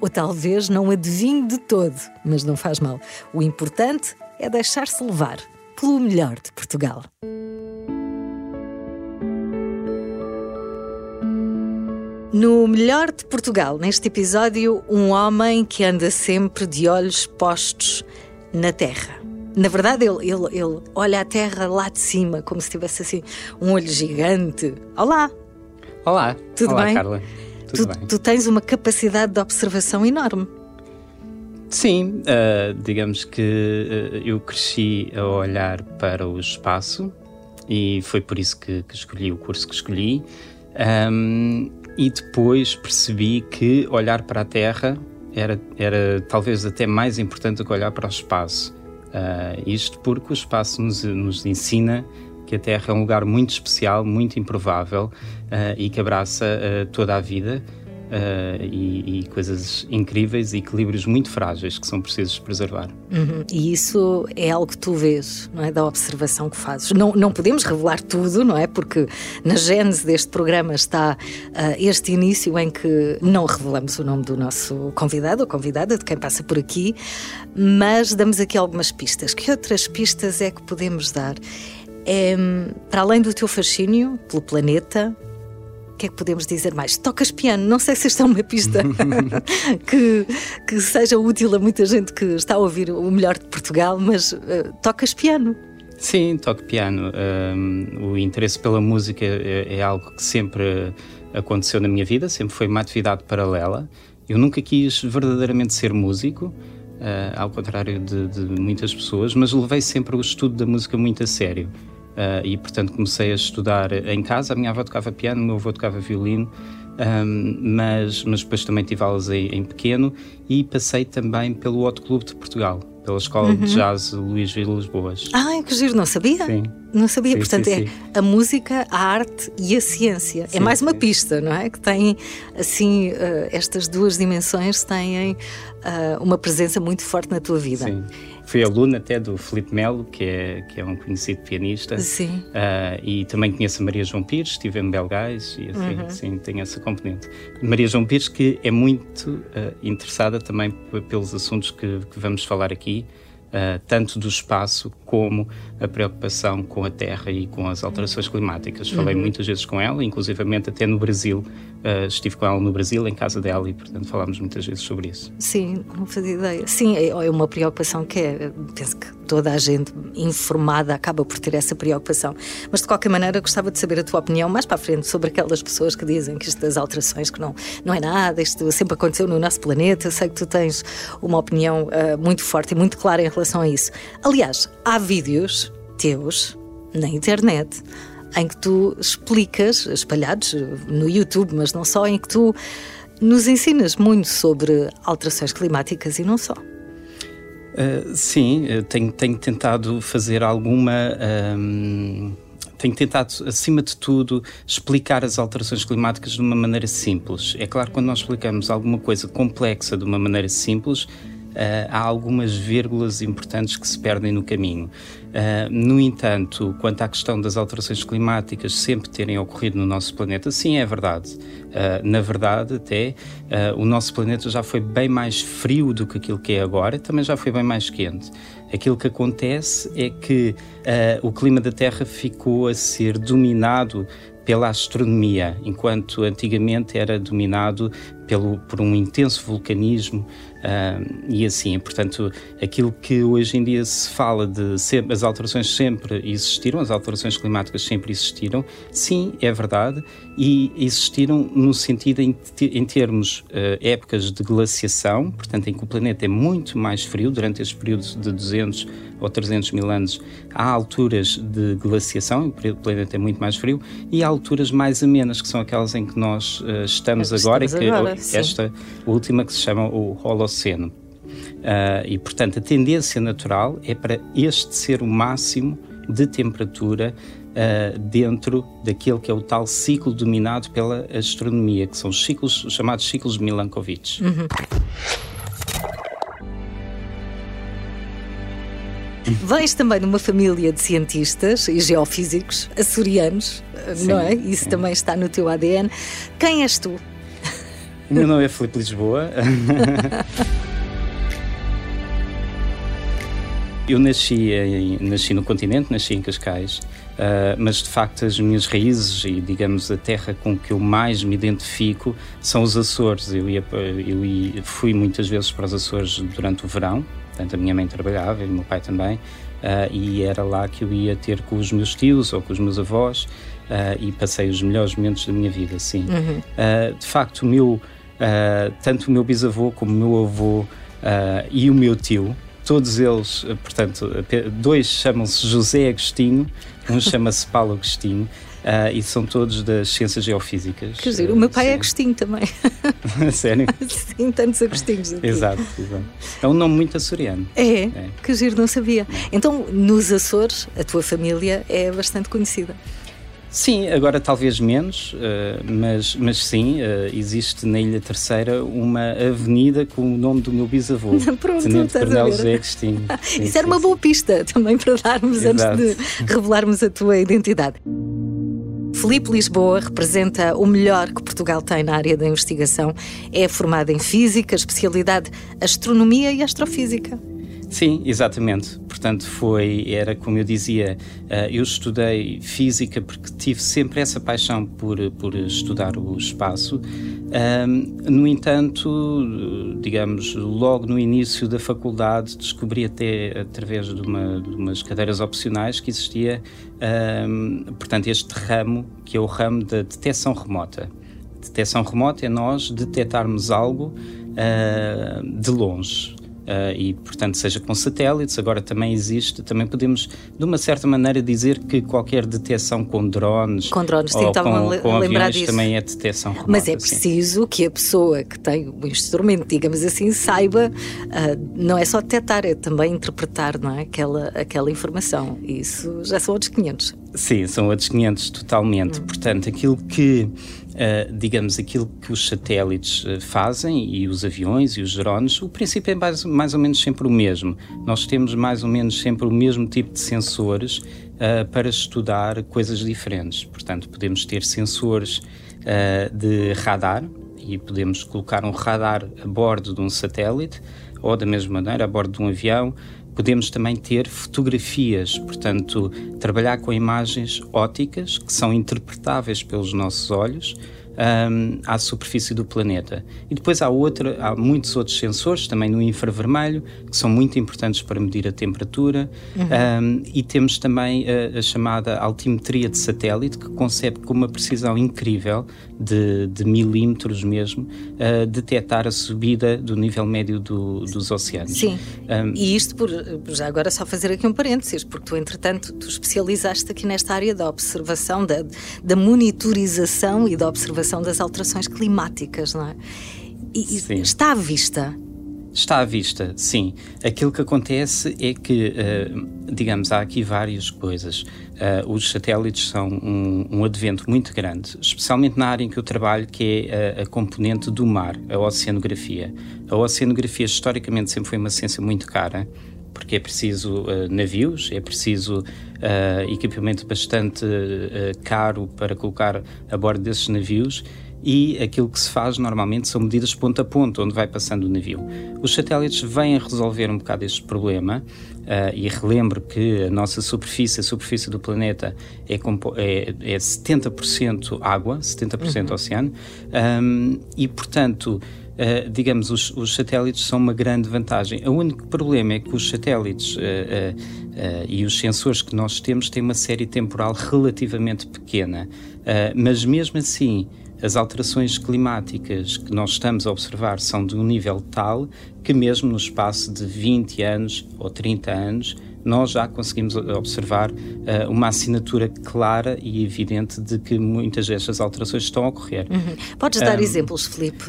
ou talvez não adivinhe de todo, mas não faz mal. O importante é deixar-se levar pelo melhor de Portugal. No Melhor de Portugal, neste episódio, um homem que anda sempre de olhos postos na terra. Na verdade, ele, ele, ele olha a terra lá de cima, como se tivesse assim um olho gigante. Olá! Olá! Tudo Olá, bem? Carla. Tudo Tu, bem? tu tens uma capacidade de observação enorme. Sim, ah, digamos que ah, eu cresci a olhar para o espaço e foi por isso que, que escolhi o curso que escolhi. Ahm, e depois percebi que olhar para a Terra era, era talvez até mais importante do que olhar para o espaço. Ah, isto porque o espaço nos, nos ensina que a Terra é um lugar muito especial, muito improvável ah, e que abraça ah, toda a vida ah, e, e coisas incríveis e equilíbrios muito frágeis que são precisos preservar. Uhum. E isso é algo que tu vês, não é? Da observação que fazes. Não, não podemos revelar tudo, não é? Porque na gênese deste programa está ah, este início em que não revelamos o nome do nosso convidado ou convidada, de quem passa por aqui, mas damos aqui algumas pistas. Que outras pistas é que podemos dar? É, para além do teu fascínio pelo planeta, o que é que podemos dizer mais? Tocas piano, não sei se esta é uma pista que, que seja útil a muita gente que está a ouvir o melhor de Portugal, mas eh, tocas piano. Sim, toco piano. Um, o interesse pela música é, é algo que sempre aconteceu na minha vida, sempre foi uma atividade paralela. Eu nunca quis verdadeiramente ser músico, uh, ao contrário de, de muitas pessoas, mas levei sempre o estudo da música muito a sério. Uh, e, portanto, comecei a estudar em casa. A minha avó tocava piano, o meu avô tocava violino, um, mas, mas depois também tive aulas em, em pequeno e passei também pelo Hot Clube de Portugal, pela Escola de Jazz Luís Vilas Boas. Ai, que giro, não sabia? Sim. Não sabia. Sim, Portanto, sim, é sim. a música, a arte e a ciência. é mais uma pista, não é? Que tem, assim, eh, estas duas dimensões têm eh, uma presença muito forte na tua vida. Sim. Fui aluno até do Filipe Melo, que é, que é um conhecido pianista. Sim. Ah, e também conheço a Maria João Pires, estive em Belgais e assim, Uhum. sim, tem essa componente. Maria João Pires, que é muito ah, interessada também pelos assuntos que, que vamos falar aqui, ah, tanto do espaço como a preocupação com a terra e com as alterações climáticas. Falei Uhum. muitas vezes com ela, inclusivamente até no Brasil. Ah, estive com ela no Brasil, em casa dela, e portanto falámos muitas vezes sobre isso. Sim, não fazia ideia. Sim, é é uma preocupação que é, penso que toda a gente informada acaba por ter essa preocupação. Mas de qualquer maneira, gostava de saber a tua opinião mais para a frente sobre aquelas pessoas que dizem que isto das alterações que não, não é nada, isto sempre aconteceu no nosso planeta. Eu sei que tu tens uma opinião ah, muito forte e muito clara em relação a isso. Aliás, há vídeos teus na internet em que tu explicas, espalhados no YouTube, mas não só, em que tu nos ensinas muito sobre alterações climáticas e não só. Uh, sim, eu tenho, tenho tentado fazer alguma. ahm, tenho tentado, acima de tudo, explicar as alterações climáticas de uma maneira simples. É claro que quando nós explicamos alguma coisa complexa de uma maneira simples, há algumas vírgulas importantes que se perdem no caminho. Ah, no entanto, quanto à questão das alterações climáticas sempre terem ocorrido no nosso planeta, sim, é verdade. Ah, na verdade, até, o nosso planeta já foi bem mais frio do que aquilo que é agora, também já foi bem mais quente. Aquilo que acontece é que o clima da Terra ficou a ser dominado pela astronomia, enquanto antigamente era dominado pelo, por um intenso vulcanismo Uh, e assim, portanto, aquilo que hoje em dia se fala de sempre, as alterações sempre existiram, as alterações climáticas sempre existiram, sim, é verdade, e existiram no sentido em, em termos uh, épocas de glaciação, portanto, em que o planeta é muito mais frio, durante estes períodos de 200 ou 300 mil anos, há alturas de glaciação, o planeta é muito mais frio, e há alturas mais amenas, que são aquelas em que nós uh, estamos, agora, estamos e que agora, esta última que se chama o Holoceno. Uh, e, portanto, a tendência natural é para este ser o máximo de temperatura uh, dentro daquele que é o tal ciclo dominado pela astronomia, que são os ciclos os chamados ciclos Milankovitch. Uhum. Vens também numa família de cientistas e geofísicos açorianos, sim, não é? Isso sim. também está no teu ADN. Quem és tu? O meu nome é Felipe Lisboa. Eu nasci, em, nasci no continente, nasci em Cascais, uh, mas de facto as minhas raízes e, digamos, a terra com que eu mais me identifico são os Açores. Eu, ia, eu ia, fui muitas vezes para os Açores durante o verão, portanto a minha mãe trabalhava e o meu pai também, uh, e era lá que eu ia ter com os meus tios ou com os meus avós, uh, e passei os melhores momentos da minha vida, sim. Uhum. de facto, o meu, tanto o meu bisavô como o meu avô e o meu tio, todos eles, portanto, dois chamam-se José Agostinho, um chama-se Paulo Agostinho. Uh, e são todos das ciências geofísicas. Quer dizer, o meu pai é sim. é Agostinho também. Sério? sim, tantos Agostinhos aqui. Exato, exato. É um nome muito açoriano. É? é. Que giro, não sabia. Então, nos Açores, a tua família é bastante conhecida. Sim, agora talvez menos, uh, mas, mas sim, uh, existe na Ilha Terceira uma avenida com o nome do meu bisavô, Pronto, Tenente Coronel José Agostinho. Isso sim, era uma sim. boa pista também para darmos Exato. antes de revelarmos a tua identidade. Felipe Lisboa representa o melhor que Portugal tem na área da investigação. É formado em Física, especialidade Astronomia e Astrofísica. Sim, exatamente. Portanto, foi, era como eu dizia, uh, eu estudei física porque tive sempre essa paixão por, por estudar o espaço. No entanto, digamos, logo no início da faculdade, descobri até através de, uma, de umas cadeiras opcionais que existia, portanto, este ramo, que é o ramo da detecção remota. Detecção remota é nós detectarmos algo uh, de longe. Uh, e, portanto, seja com satélites, agora também existe, também podemos, de uma certa maneira, dizer que qualquer detecção com drones, com drones ou com, com aviões disso. também é detecção remota. Mas é preciso sim. que a pessoa que tem o instrumento, digamos assim, saiba, uh, não é só detectar, é também interpretar não é? aquela, aquela informação. Isso já são outros 500. Sim, são outros 500 totalmente. Hum. Portanto, aquilo que Uh, digamos, aquilo que os satélites uh, fazem e os aviões e os drones, o princípio é mais, mais, ou menos sempre o mesmo. Nós temos mais ou menos sempre o mesmo tipo de sensores uh, para estudar coisas diferentes. Portanto, podemos ter sensores de radar e podemos colocar um radar a bordo de um satélite ou da mesma maneira a bordo de um avião Podemos também ter fotografias, portanto, trabalhar com imagens óticas que são interpretáveis pelos nossos olhos um, à superfície do planeta. E depois há, outra, há muitos outros sensores, também no infravermelho, que são muito importantes para medir a temperatura. Uhum. Um, e temos também a, a, chamada altimetria de satélite, que concebe com uma precisão incrível, de, de milímetros mesmo, uh, detectar a subida do nível médio do, dos oceanos. Sim, um, e isto por, já agora só fazer aqui um parênteses, porque tu, entretanto, tu especializaste aqui nesta área da observação, da, da monitorização e da observação observação das alterações climáticas, não é? E, sim. está à vista. Está à vista, sim. Aquilo que acontece é que, uh, digamos, há aqui várias coisas. Uh, os satélites são um, um, advento muito grande, especialmente na área em que eu trabalho, que é a, a componente do mar, a oceanografia. A oceanografia, historicamente, sempre foi uma ciência muito cara, porque é preciso uh, navios, é preciso uh, equipamento bastante uh, caro para colocar a bordo desses navios e aquilo que se faz normalmente são medidas ponto a ponto, onde vai passando o navio. Os satélites vêm a resolver um bocado este problema uh, e relembro que a nossa superfície, a superfície do planeta, é, é, é 70% água, 70% uhum. oceano, um, e portanto uh, digamos, os, os, satélites são uma grande vantagem. O único problema é que os satélites uh, e os sensores que nós temos têm uma série temporal relativamente pequena, mas mesmo assim as alterações climáticas que nós estamos a observar são de um nível tal que, mesmo no espaço de 20 anos ou 30 anos, nós já conseguimos observar uh, uma assinatura clara e evidente de que muitas destas alterações estão a ocorrer. Uhum. Podes dar um, exemplos, Filipe,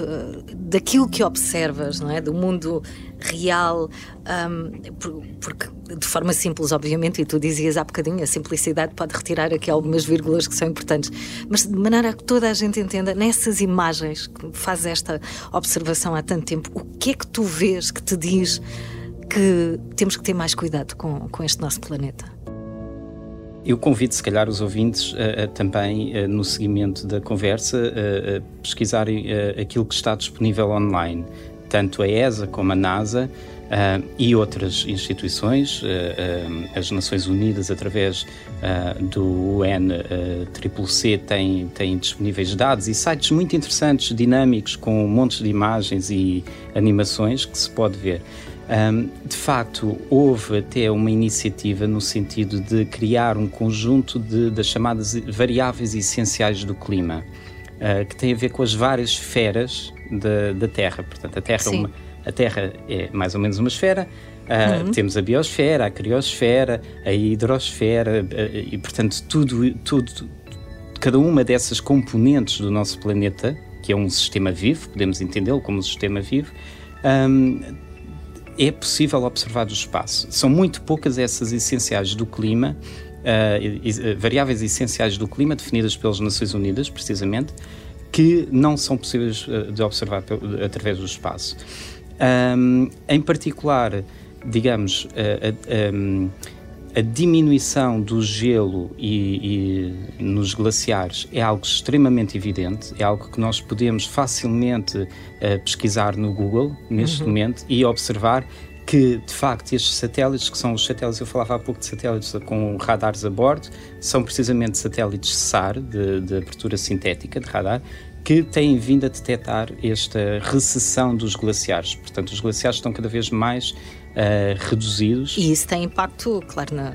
daquilo que observas, não é? do mundo real, um, porque de forma simples, obviamente, e tu dizias há bocadinho, a simplicidade pode retirar aqui algumas vírgulas que são importantes, mas de maneira a que toda a gente entenda, nessas imagens que faz esta observação há tanto tempo, o que é que tu vês que te diz que temos que ter mais cuidado com, com este nosso planeta. Eu convido, se calhar, os ouvintes a também, a, no seguimento da conversa, a, pesquisarem aquilo que está disponível online, tanto a ESA como a NASA uh, e outras instituições, uh, uh, as Nações Unidas, através do UNCCC, têm, têm disponíveis dados e sites muito interessantes, dinâmicos, com montes de imagens e animações que se pode ver. Um, de facto, houve até uma iniciativa no sentido de criar um conjunto de, das chamadas variáveis essenciais do clima, uh, que tem a ver com as várias esferas da, da Terra. Portanto, a Terra, é uma, a Terra é mais ou menos uma esfera. Uh, uhum. Temos a biosfera, a criosfera, a hidrosfera uh, e, portanto, tudo, tudo, cada uma dessas componentes do nosso planeta, que é um sistema vivo, podemos entendê-lo como um sistema vivo, um, é possível observar do espaço. São muito poucas essas essenciais do clima, uh, variáveis essenciais do clima, definidas pelas Nações Unidas, precisamente, que não são possíveis uh, de observar através do espaço. Um, em particular, digamos, uh, um, a diminuição do gelo e, e, nos glaciares é algo extremamente evidente, é algo que nós podemos facilmente uh, pesquisar no Google neste uhum. momento e observar que, de facto, estes satélites, que são os satélites, eu falava há pouco de satélites com radares a bordo, são precisamente satélites SAR, de, de abertura sintética de radar, que têm vindo a detectar esta recessão dos glaciares. Portanto, os glaciares estão cada vez mais reduzidos. E isso tem impacto, claro, na,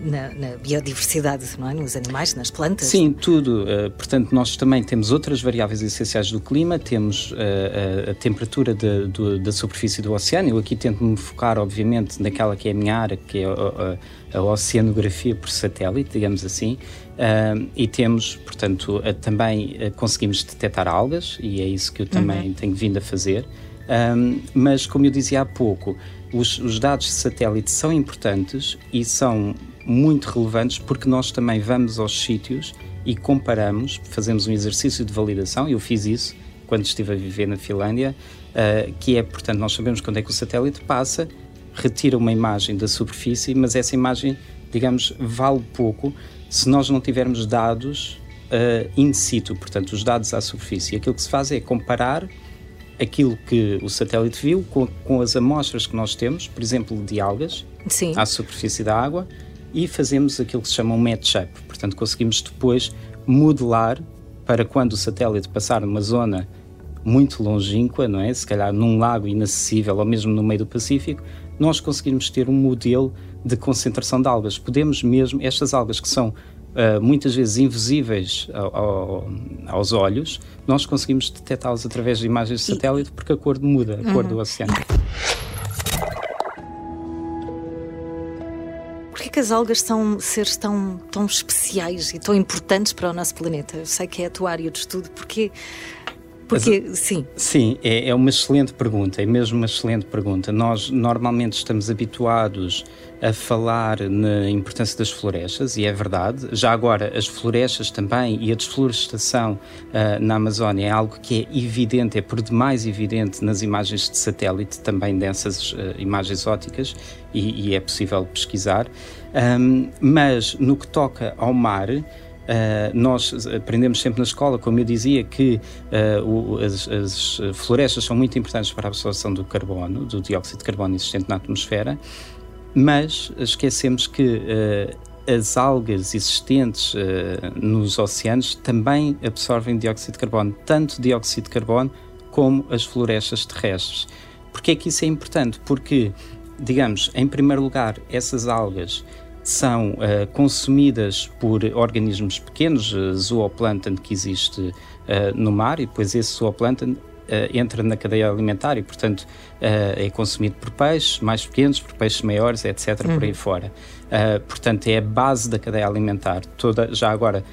na, na, biodiversidade, não é? nos animais, nas plantas? Sim, tudo. Uh, portanto, nós também temos outras variáveis essenciais do clima, temos uh, a, a temperatura de, do, da superfície do oceano. Eu aqui tento me focar, obviamente, naquela que é a minha área, que é a, a, a oceanografia por satélite, digamos assim. Uh, e temos, portanto, também conseguimos detectar algas, e é isso que eu também uhum. tenho vindo a fazer. Um, mas, como eu dizia há pouco, os, os dados de satélite são importantes e são muito relevantes porque nós também vamos aos sítios e comparamos, fazemos um exercício de validação, eu fiz isso quando estive a viver na Finlândia, uh, que é, portanto, nós sabemos quando é que o satélite passa, retira uma imagem da superfície, mas essa imagem, digamos, vale pouco se nós não tivermos dados uh, in situ, portanto, os dados à superfície. Aquilo que se faz é comparar aquilo que o satélite viu com, com as amostras que nós temos, por exemplo, de algas, Sim. à superfície da água, e fazemos aquilo que se chama um match-up. Portanto, conseguimos depois modelar para quando o satélite passar numa zona muito longínqua, não é? Se calhar num lago inacessível ou mesmo no meio do Pacífico, nós conseguimos ter um modelo de concentração de algas. Podemos mesmo, estas algas que são uh, muitas vezes invisíveis ao, ao, aos olhos, nós conseguimos detectá-los através de imagens de satélite porque a cor muda, a uhum. cor do uhum. oceano. Que as algas são seres tão, tão especiais e tão importantes para o nosso planeta? Eu sei que é a tua área de estudo, porque porque, Mas, sim. Sim, é, é, uma excelente pergunta, é mesmo uma excelente pergunta. Nós normalmente estamos habituados a falar na importância das florestas, e é verdade. Já agora, as florestas também e a desflorestação uh, na Amazónia é algo que é evidente, é por demais evidente nas imagens de satélite, também dessas uh, imagens óticas, e, e, é possível pesquisar. Um, mas no que toca ao mar, Uh, nós aprendemos sempre na escola, como eu dizia, que uh, o, as, as, florestas são muito importantes para a absorção do carbono, do dióxido de carbono existente na atmosfera, mas esquecemos que uh, as algas existentes nos oceanos também absorvem dióxido de carbono, tanto dióxido de carbono como as florestas terrestres. Porquê é que isso é importante? Porque, digamos, em primeiro lugar, essas algas são uh, consumidas por organismos pequenos, uh, zooplâncton que existe uh, no mar, e depois esse zooplâncton entra na cadeia alimentar e, portanto, é consumido por peixes mais pequenos, por peixes maiores, etc., uhum. por aí fora. portanto, é a base da cadeia alimentar. Toda, já agora,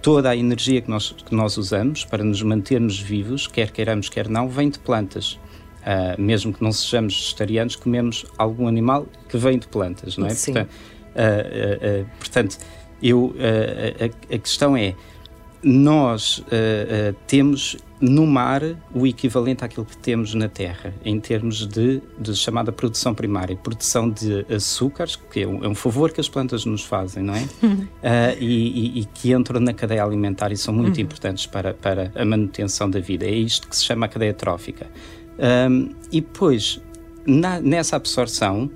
toda a energia que nós, que nós usamos para nos mantermos vivos, quer queiramos, quer não, vem de plantas. Uh, mesmo que não sejamos vegetarianos, comemos algum animal que vem de plantas, não é? Sim. Portanto, portanto eu, a, a, questão é, nós temos no mar o equivalente àquilo que temos na terra, em termos de, de chamada produção primária, produção de açúcares, que é um, é um, favor que as plantas nos fazem, não é? uh, e, e, e, que entram na cadeia alimentar e são muito uhum. importantes para, para a manutenção da vida. É isto que se chama a cadeia trófica. Um, e depois, na, nessa absorção,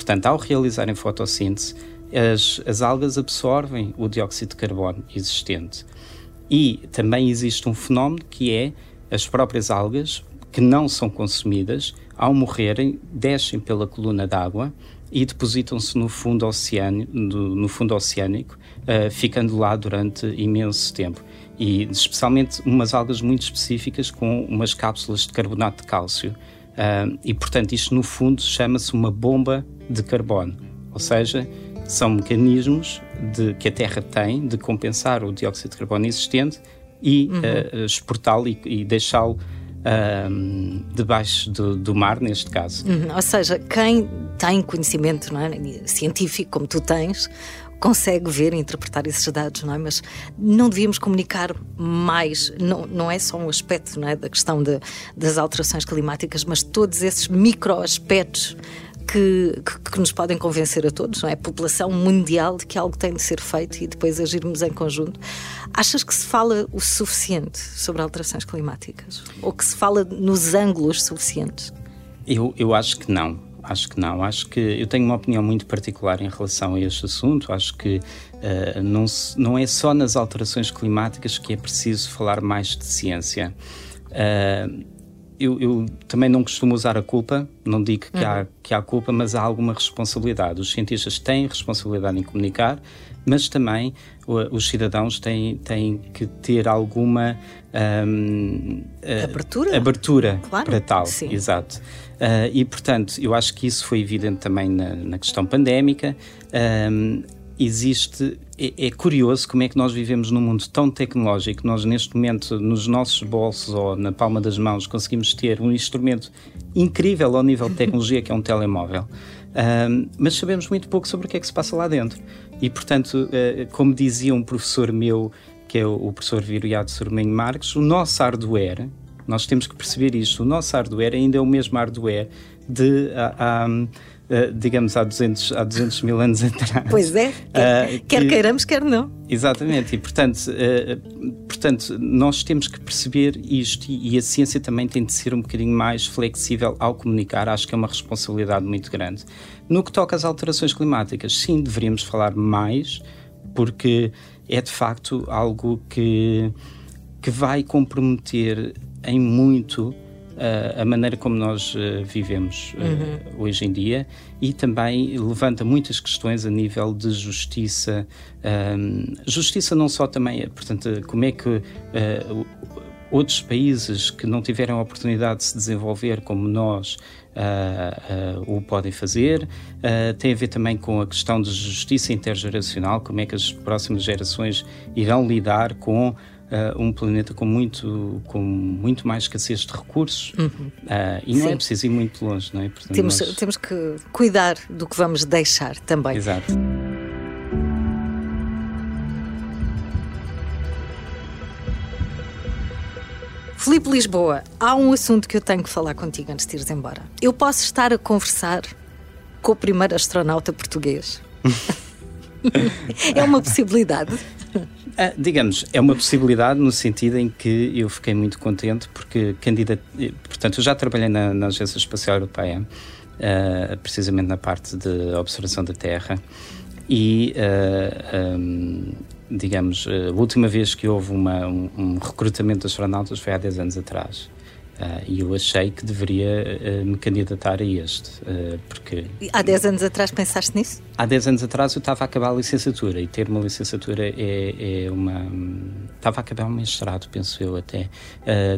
portanto, ao realizarem fotossíntese, as, as algas absorvem o dióxido de carbono existente. E também existe um fenómeno que é as próprias algas, que não são consumidas, ao morrerem, descem pela coluna d'água e depositam-se no fundo, no fundo oceânico, uh, ficando lá durante imenso tempo. E especialmente umas algas muito específicas com umas cápsulas de carbonato de cálcio. Uh, e, portanto, isto no fundo chama-se uma bomba de carbono. Ou seja, são mecanismos de, que a Terra tem de compensar o dióxido de carbono existente e uhum. uh, exportá-lo e, e deixá-lo uh, debaixo do, do, mar, neste caso. Uhum. Ou seja, quem tem conhecimento é? científico, como tu tens, consegue ver e interpretar esses dados, não é? Mas não devíamos comunicar mais, não, não é só um aspecto não é? da questão de, das alterações climáticas, mas todos esses micro aspectos que, que, que, nos podem convencer a todos, não é? A população mundial de que algo tem de ser feito e depois agirmos em conjunto. Achas que se fala o suficiente sobre alterações climáticas? Ou que se fala nos ângulos suficientes? Eu, eu acho que não. Acho que não. Acho que eu tenho uma opinião muito particular em relação a este assunto. Acho que uh, não, não é só nas alterações climáticas que é preciso falar mais de ciência. Uh, eu, eu, também não costumo usar a culpa, não digo que, uhum. há, que há culpa, mas há alguma responsabilidade. Os cientistas têm responsabilidade em comunicar, mas também os cidadãos têm, têm que ter alguma um, uh, abertura, abertura claro. para tal. Sim. Exato. Uh, e, portanto, eu acho que isso foi evidente também na, na questão pandémica. Um, existe. É, é, curioso como é que nós vivemos num mundo tão tecnológico. Nós, neste momento, nos nossos bolsos ou na palma das mãos, conseguimos ter um instrumento incrível ao nível de tecnologia, que é um telemóvel. Um, mas sabemos muito pouco sobre o que é que se passa lá dentro. E, portanto, uh, como dizia um professor meu, que é o, o professor Viriato Sormenho Marques, o nosso hardware, nós temos que perceber isto, o nosso hardware ainda é o mesmo hardware de. Uh, um, uh, digamos, há 200, há 200 mil anos atrás. Pois é, quer, uh, quer queiramos, quer não. Exatamente, e portanto, uh, portanto, nós temos que perceber isto e, e, a ciência também tem de ser um bocadinho mais flexível ao comunicar, acho que é uma responsabilidade muito grande. No que toca às alterações climáticas, sim, deveríamos falar mais, porque é de facto algo que, que vai comprometer em muito a maneira como nós uh, vivemos uh, uhum. hoje em dia e também levanta muitas questões a nível de justiça. Um, justiça não só também, portanto, como é que outros países que não tiveram a oportunidade de se desenvolver como nós Uh, uh, o podem fazer. Uh, tem a ver também com a questão de justiça intergeracional, como é que as próximas gerações irão lidar com uh, um planeta com muito, com muito mais escassez de recursos uhum. uh, e não é Sim. é preciso ir muito longe, não é? Portanto, temos, nós... temos que cuidar do que vamos deixar também. Exato. Filipe Lisboa, há um assunto que eu tenho que falar contigo antes de ires embora. Eu posso estar a conversar com o primeiro astronauta português. é uma possibilidade. Ah, digamos, é uma possibilidade no sentido em que eu fiquei muito contente porque candidato, portanto, eu já trabalhei na, na Agência Espacial Europeia, uh, precisamente na parte de observação da Terra, e uh, ah, um, digamos, a última vez que houve uma, um, um, recrutamento de astronautas foi há 10 anos atrás. Uh, e eu achei que deveria uh, me candidatar a este, uh, porque... Há 10 anos atrás pensaste nisso? Há 10 anos atrás eu estava a acabar a licenciatura e ter uma licenciatura é, é uma... Estava a acabar um mestrado, penso eu até.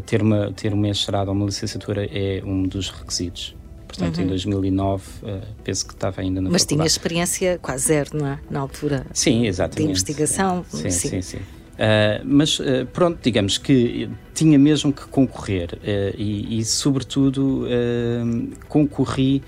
ter, uma, ter um mestrado ou uma licenciatura é um dos requisitos. Portanto, uhum. em 2009, penso que estava ainda na Mas tinha experiência quase zero, não é? Na altura. Sim, exatamente. De investigação. Sim, sim, sim. sim. Uh, mas uh, pronto, digamos que tinha mesmo que concorrer uh, e, e, sobretudo, concorri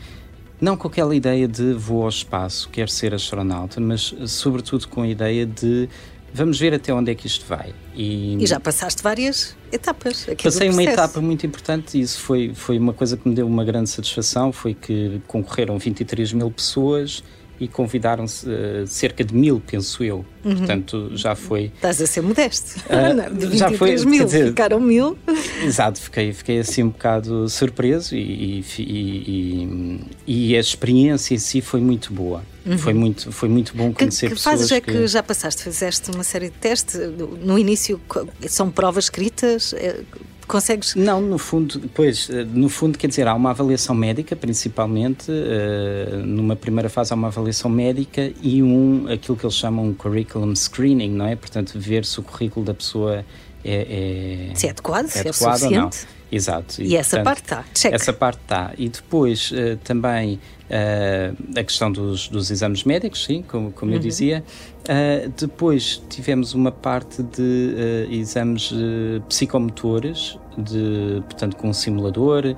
não com aquela ideia de vou ao espaço, quero ser astronauta, mas sobretudo com a ideia de vamos ver até onde é que isto vai. E, e já passaste várias etapas. Passei uma etapa muito importante e isso foi, foi uma coisa que me deu uma grande satisfação, foi que concorreram 23 mil pessoas e convidaram-se uh, cerca de mil, penso eu. Uhum. Portanto, já foi. Estás a ser modesto. Uh, de 23 já foi, mil, dizer, ficaram mil. Exato, fiquei, fiquei assim um bocado surpreso e, e, e, e a experiência em si foi muito boa. Uhum. Foi, muito, foi muito bom conhecer que, que pessoas. Que fases é que já passaste? Fizeste uma série de testes? No início são provas escritas? É, consegues. Não, no fundo, pois, eh, no fundo, quer dizer, há uma avaliação médica, principalmente. Uh, numa primeira fase, há uma avaliação médica e um, aquilo que eles chamam um curriculum screening, não é? Portanto, ver se o currículo da pessoa é. é se é adequado, é se é adequado suficiente. Exato. E, e essa portanto, parte está, Essa parte está. E depois uh, também uh, a questão dos, dos, exames médicos, sim, como, como uhum. eu dizia. Uh, depois tivemos uma parte de exames psicomotores, de, portanto, com um simulador.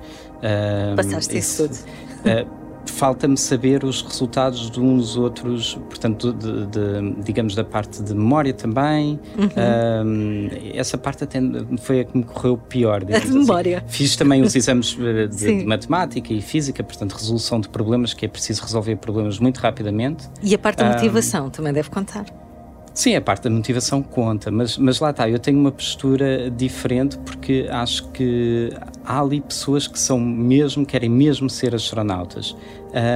Passaste isso tudo falta-me saber os resultados de uns outros, portanto, de, de, digamos, da parte de memória também. Uhum. essa parte até foi a que me correu pior. A de memória. Assim. Fiz também os exames eh, de, de, matemática e física, portanto, resolução de problemas, que é preciso resolver problemas muito rapidamente. E a parte da motivação também deve contar. Sim, a parte da motivação conta, mas, mas lá está, eu tenho uma postura diferente porque acho que há ali pessoas que são mesmo, querem mesmo ser astronautas.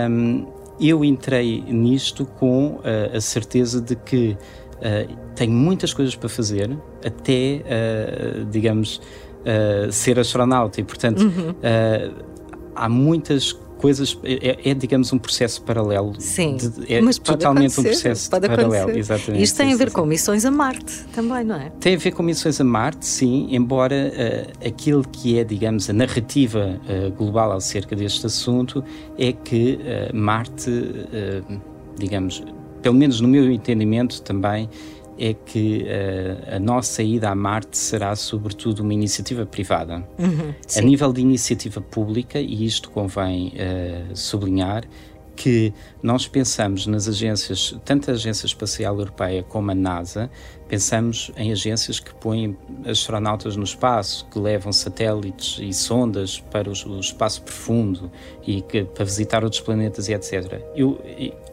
Um, eu entrei nisto com uh, a certeza de que uh, tenho muitas coisas para fazer até, uh, digamos, ser astronauta e, portanto, uhum. há muitas coisas, é, é, é, digamos um processo paralelo. Sim, de, é totalmente um processo paralelo. Exatamente. Isto tem sim, a ver sim, com missões a Marte também, não é? Tem a ver com missões a Marte, sim, embora uh, aquilo que é, digamos, a narrativa uh, global acerca deste assunto é que uh, Marte, digamos, pelo menos no meu entendimento também, é que uh, a nossa ida a Marte será sobretudo uma iniciativa privada. Uhum, a nível de iniciativa pública, e isto convém uh, sublinhar, que nós pensamos nas agências, tanto a Agência Espacial Europeia como a NASA, pensamos em agências que põem astronautas no espaço, que levam satélites e sondas para o, espaço profundo e que, para visitar outros planetas e etc. Eu,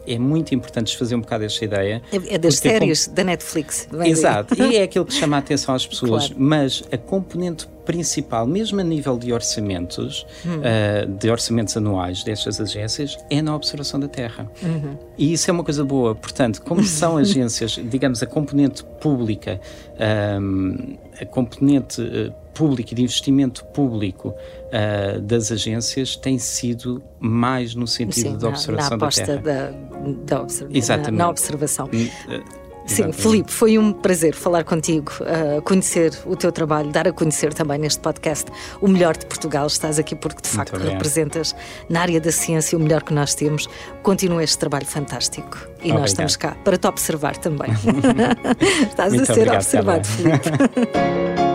é muito importante fazer um bocado esta ideia. É, é das séries da Netflix. Exato, e é aquilo que chama a atenção às pessoas, claro. mas a componente principal, mesmo a nível de orçamentos, hum. uh, de orçamentos anuais destas agências, é na observação da Terra. Uhum. E isso é uma coisa boa. Portanto, como são agências, digamos, a componente pública, um, a componente uh, pública de investimento público uh, das agências tem sido mais no sentido Sim, da observação na, na da Terra. Da, da Exatamente. Na, na observação. Sim, Filipe, foi um prazer falar contigo, uh, conhecer o teu trabalho, dar a conhecer também neste podcast o melhor de Portugal. Estás aqui porque de facto representas na área da ciência o melhor que nós temos. Continua este trabalho fantástico e obrigado. nós estamos cá para te observar também. Estás Muito a ser observado, Filipe.